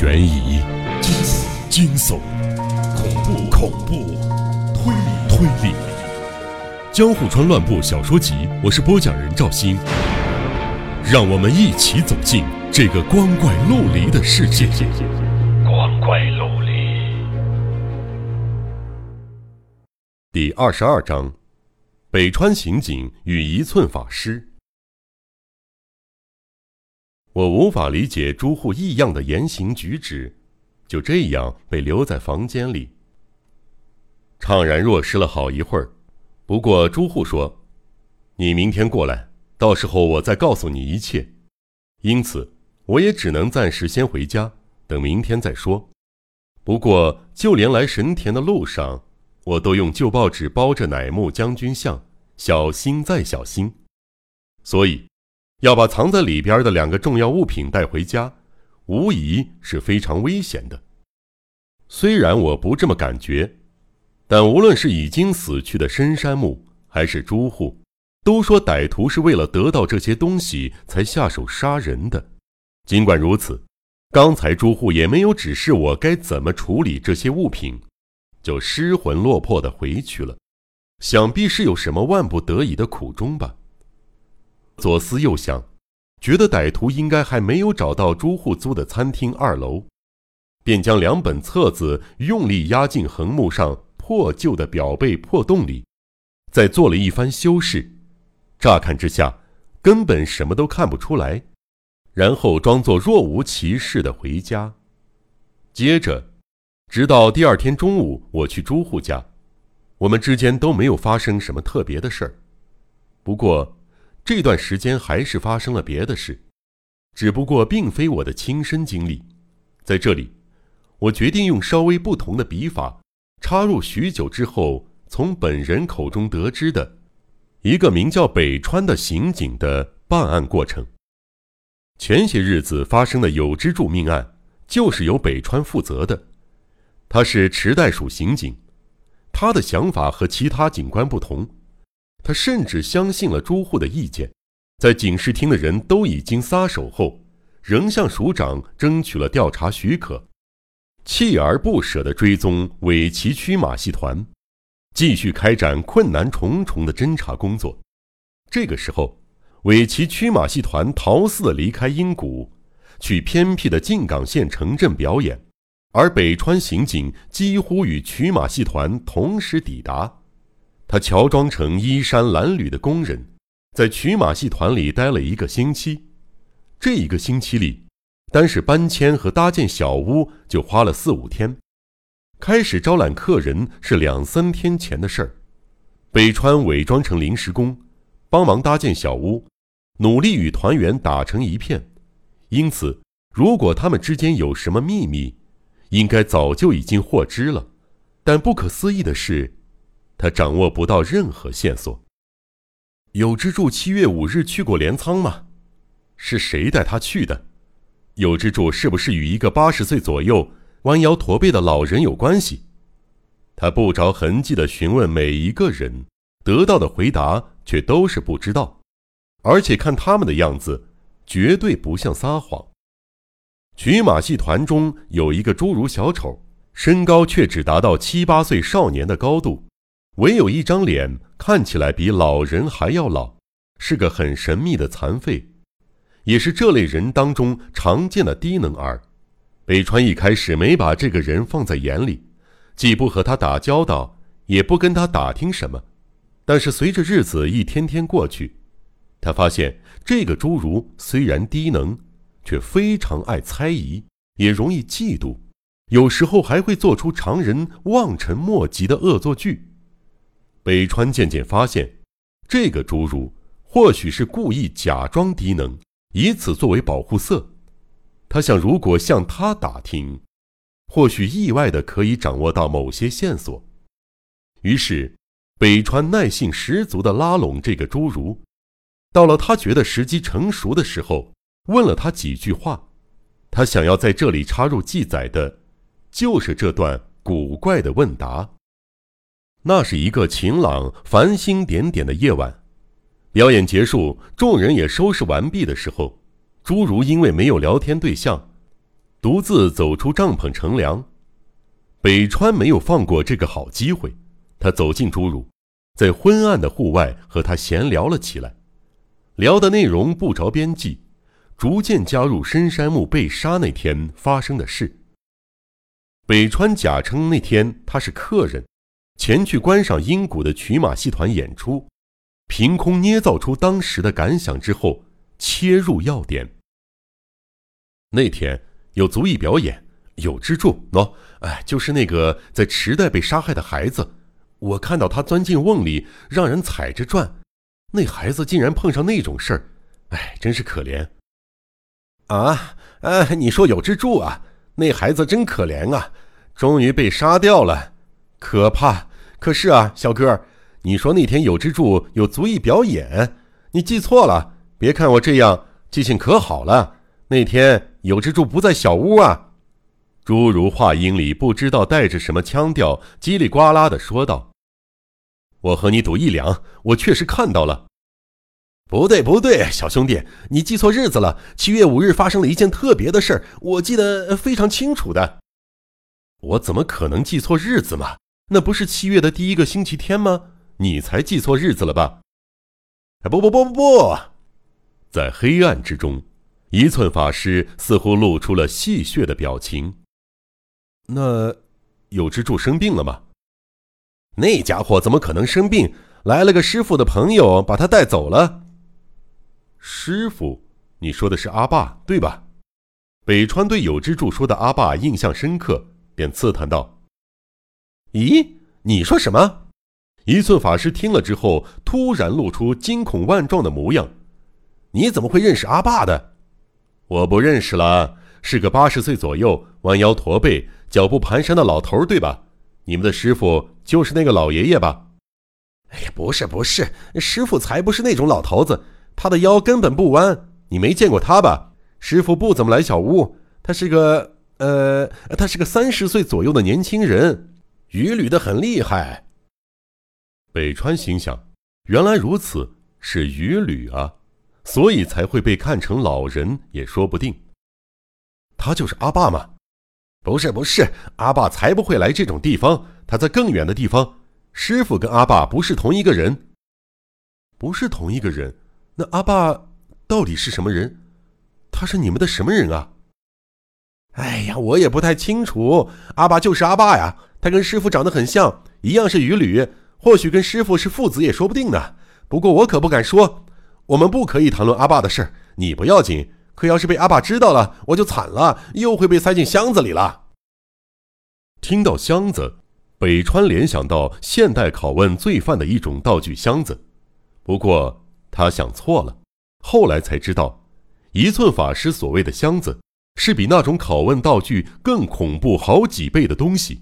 悬疑、惊悚、惊悚恐怖、恐怖、推理、推理。《江户川乱步小说集》，我是播讲人赵鑫，让我们一起走进这个光怪陆离的世界。光怪陆离。第二十二章：北川刑警与一寸法师。我无法理解朱户异样的言行举止，就这样被留在房间里，怅然若失了好一会儿。不过朱户说：“你明天过来，到时候我再告诉你一切。”因此，我也只能暂时先回家，等明天再说。不过，就连来神田的路上，我都用旧报纸包着乃木将军像，小心再小心。所以。要把藏在里边的两个重要物品带回家，无疑是非常危险的。虽然我不这么感觉，但无论是已经死去的深山木，还是朱户，都说歹徒是为了得到这些东西才下手杀人的。尽管如此，刚才朱户也没有指示我该怎么处理这些物品，就失魂落魄的回去了。想必是有什么万不得已的苦衷吧。左思右想，觉得歹徒应该还没有找到朱户租的餐厅二楼，便将两本册子用力压进横木上破旧的表背破洞里，再做了一番修饰。乍看之下，根本什么都看不出来。然后装作若无其事的回家。接着，直到第二天中午，我去朱户家，我们之间都没有发生什么特别的事儿。不过。这段时间还是发生了别的事，只不过并非我的亲身经历。在这里，我决定用稍微不同的笔法，插入许久之后从本人口中得知的一个名叫北川的刑警的办案过程。前些日子发生的有之助命案，就是由北川负责的。他是池袋署刑警，他的想法和其他警官不同。他甚至相信了朱户的意见，在警视厅的人都已经撒手后，仍向署长争取了调查许可，锲而不舍地追踪尾崎区马戏团，继续开展困难重重的侦查工作。这个时候，尾崎区马戏团逃似离开英谷，去偏僻的静冈县城镇表演，而北川刑警几乎与曲马戏团同时抵达。他乔装成衣衫褴褛的工人，在曲马戏团里待了一个星期。这一个星期里，单是搬迁和搭建小屋就花了四五天。开始招揽客人是两三天前的事儿。北川伪装成临时工，帮忙搭建小屋，努力与团员打成一片。因此，如果他们之间有什么秘密，应该早就已经获知了。但不可思议的是。他掌握不到任何线索。有之助七月五日去过镰仓吗？是谁带他去的？有之助是不是与一个八十岁左右、弯腰驼背的老人有关系？他不着痕迹地询问每一个人，得到的回答却都是不知道，而且看他们的样子，绝对不像撒谎。曲马戏团中有一个侏儒小丑，身高却只达到七八岁少年的高度。唯有一张脸看起来比老人还要老，是个很神秘的残废，也是这类人当中常见的低能儿。北川一开始没把这个人放在眼里，既不和他打交道，也不跟他打听什么。但是随着日子一天天过去，他发现这个侏儒虽然低能，却非常爱猜疑，也容易嫉妒，有时候还会做出常人望尘莫及的恶作剧。北川渐渐发现，这个侏儒或许是故意假装低能，以此作为保护色。他想，如果向他打听，或许意外的可以掌握到某些线索。于是，北川耐性十足的拉拢这个侏儒。到了他觉得时机成熟的时候，问了他几句话。他想要在这里插入记载的，就是这段古怪的问答。那是一个晴朗、繁星点点的夜晚，表演结束，众人也收拾完毕的时候，侏儒因为没有聊天对象，独自走出帐篷乘凉。北川没有放过这个好机会，他走进朱儒，在昏暗的户外和他闲聊了起来，聊的内容不着边际，逐渐加入深山木被杀那天发生的事。北川假称那天他是客人，前去观赏阴谷的曲马戏团演出，凭空捏造出当时的感想之后，切入要点。那天有足艺表演。有支柱喏，哎，就是那个在池袋被杀害的孩子，我看到他钻进瓮里，让人踩着转，那孩子竟然碰上那种事儿，哎，真是可怜。啊，哎，你说有支柱啊？那孩子真可怜啊，终于被杀掉了，可怕。可是啊，小哥，你说那天有之助有足艺表演，你记错了。别看我这样记性可好了，那天有之助不在小屋啊。诸如话音里不知道带着什么腔调，叽里呱啦的说道：“我和你赌一两，我确实看到了。”不对，不对，小兄弟，你记错日子了。七月五日发生了一件特别的事儿，我记得非常清楚的。我怎么可能记错日子嘛？那不是七月的第一个星期天吗？你才记错日子了吧？不不不不不，在黑暗之中，一寸法师似乎露出了戏谑的表情。那有之助生病了吗？那家伙怎么可能生病？来了个师傅的朋友，把他带走了。师傅，你说的是阿爸对吧？北川对有之助说的阿爸印象深刻，便刺探道：“咦，你说什么？”一寸法师听了之后，突然露出惊恐万状的模样：“你怎么会认识阿爸的？我不认识了，是个八十岁左右，弯腰驼背。”脚步蹒跚的老头，对吧？你们的师傅就是那个老爷爷吧？哎呀，不是不是，师傅才不是那种老头子，他的腰根本不弯，你没见过他吧？师傅不怎么来小屋，他是个呃，他是个三十岁左右的年轻人，鱼捋的很厉害。北川心想，原来如此，是鱼捋啊，所以才会被看成老人也说不定。他就是阿爸吗？不是不是，阿爸才不会来这种地方，他在更远的地方。师傅跟阿爸不是同一个人，不是同一个人。那阿爸到底是什么人？他是你们的什么人啊？哎呀，我也不太清楚。阿爸就是阿爸呀，他跟师傅长得很像，一样是鱼吕，或许跟师傅是父子也说不定呢。不过我可不敢说。我们不可以谈论阿爸的事你不要紧。可要是被阿爸知道了，我就惨了，又会被塞进箱子里了。听到箱子，北川联想到现代拷问罪犯的一种道具箱子，不过他想错了，后来才知道，一寸法师所谓的箱子，是比那种拷问道具更恐怖好几倍的东西。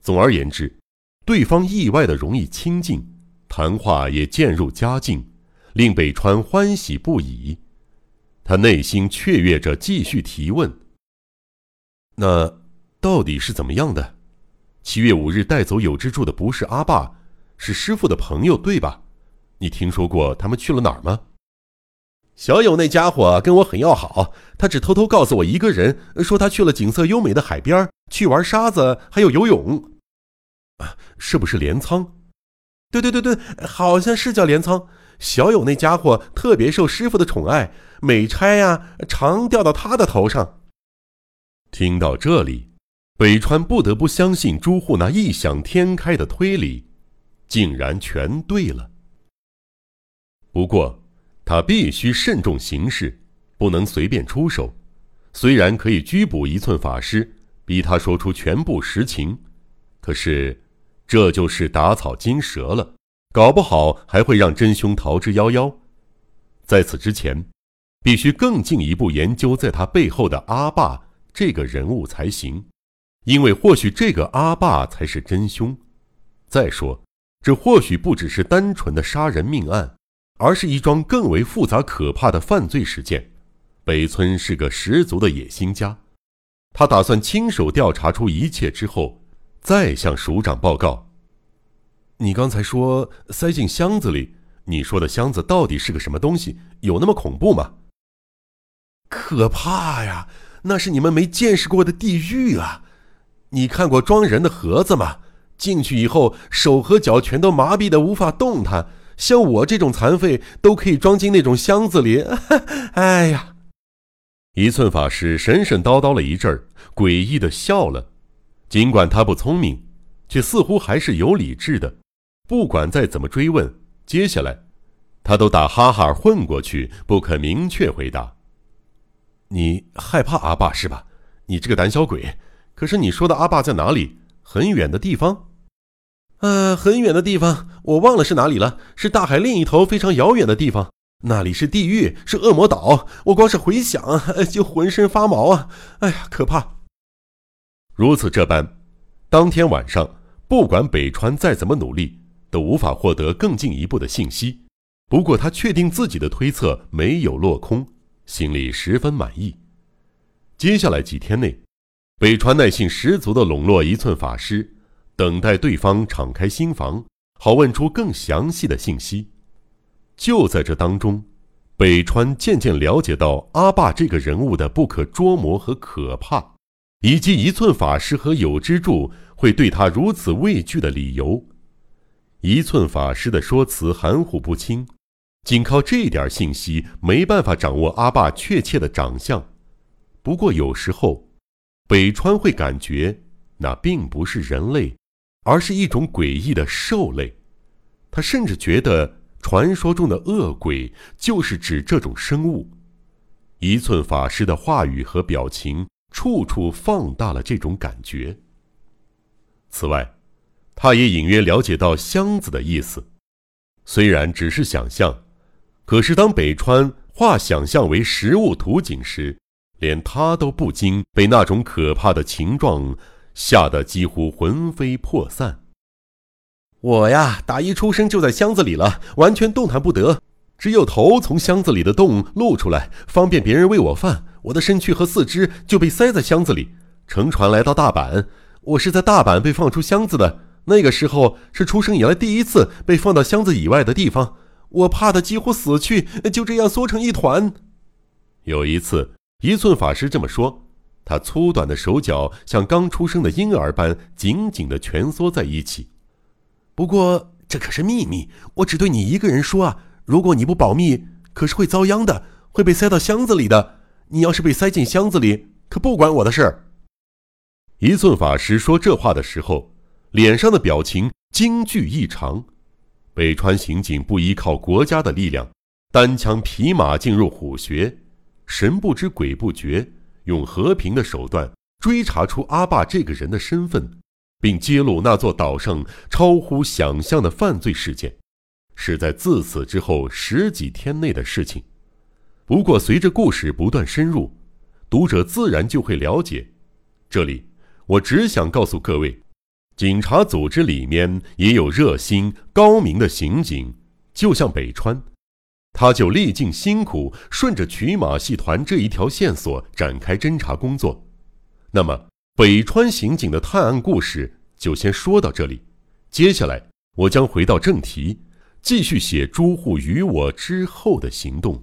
总而言之，对方意外的容易亲近，谈话也渐入佳境，令北川欢喜不已。他内心雀跃着，继续提问：“那到底是怎么样的？七月五日带走有之助的不是阿爸，是师傅的朋友，对吧？你听说过他们去了哪儿吗？”小友那家伙跟我很要好，他只偷偷告诉我一个人，说他去了景色优美的海边，去玩沙子，还有游泳。啊，是不是镰仓？对对对对，好像是叫镰仓。小友那家伙特别受师傅的宠爱，美差呀常掉到他的头上。听到这里，北川不得不相信朱户那异想天开的推理，竟然全对了。不过，他必须慎重行事，不能随便出手。虽然可以拘捕一寸法师，逼他说出全部实情，可是这就是打草惊蛇了。搞不好还会让真凶逃之夭夭。在此之前，必须更进一步研究在他背后的阿爸这个人物才行，因为或许这个阿爸才是真凶。再说，这或许不只是单纯的杀人命案，而是一桩更为复杂可怕的犯罪事件。北村是个十足的野心家，他打算亲手调查出一切之后，再向署长报告。你刚才说塞进箱子里，你说的箱子到底是个什么东西？有那么恐怖吗？可怕呀！那是你们没见识过的地狱啊！你看过装人的盒子吗？进去以后，手和脚全都麻痹的无法动弹。像我这种残废，都可以装进那种箱子里。哎呀！一寸法师神神叨叨了一阵儿，诡异的笑了。尽管他不聪明，却似乎还是有理智的。不管再怎么追问，接下来，他都打哈哈混过去，不肯明确回答。你害怕阿爸是吧？你这个胆小鬼！可是你说的阿爸在哪里？很远的地方？呃，很远的地方，我忘了是哪里了。是大海另一头非常遥远的地方，那里是地狱，是恶魔岛。我光是回想就浑身发毛啊！哎呀，可怕！如此这般，当天晚上，不管北川再怎么努力。都无法获得更进一步的信息，不过他确定自己的推测没有落空，心里十分满意。接下来几天内，北川耐性十足地笼络一寸法师，等待对方敞开心房，好问出更详细的信息。就在这当中，北川渐渐了解到阿爸这个人物的不可捉摸和可怕，以及一寸法师和有之助会对他如此畏惧的理由。一寸法师的说辞含糊不清，仅靠这点信息没办法掌握阿爸确切的长相。不过有时候，北川会感觉那并不是人类，而是一种诡异的兽类。他甚至觉得传说中的恶鬼就是指这种生物。一寸法师的话语和表情处处放大了这种感觉。此外，他也隐约了解到箱子的意思，虽然只是想象，可是当北川化想象为实物图景时，连他都不禁被那种可怕的形状吓得几乎魂飞魄散。我呀，打一出生就在箱子里了，完全动弹不得，只有头从箱子里的洞露出来，方便别人喂我饭。我的身躯和四肢就被塞在箱子里。乘船来到大阪，我是在大阪被放出箱子的。那个时候是出生以来第一次被放到箱子以外的地方，我怕的几乎死去，就这样缩成一团。有一次，一寸法师这么说，他粗短的手脚像刚出生的婴儿般紧紧的蜷缩在一起。不过这可是秘密，我只对你一个人说啊！如果你不保密，可是会遭殃的，会被塞到箱子里的。你要是被塞进箱子里，可不关我的事儿。一寸法师说这话的时候。脸上的表情惊惧异常，北川刑警不依靠国家的力量，单枪匹马进入虎穴，神不知鬼不觉，用和平的手段追查出阿爸这个人的身份，并揭露那座岛上超乎想象的犯罪事件，是在自此之后十几天内的事情。不过，随着故事不断深入，读者自然就会了解。这里，我只想告诉各位。警察组织里面也有热心高明的刑警，就像北川，他就历尽辛苦，顺着曲马戏团这一条线索展开侦查工作。那么，北川刑警的探案故事就先说到这里。接下来，我将回到正题，继续写朱户与我之后的行动。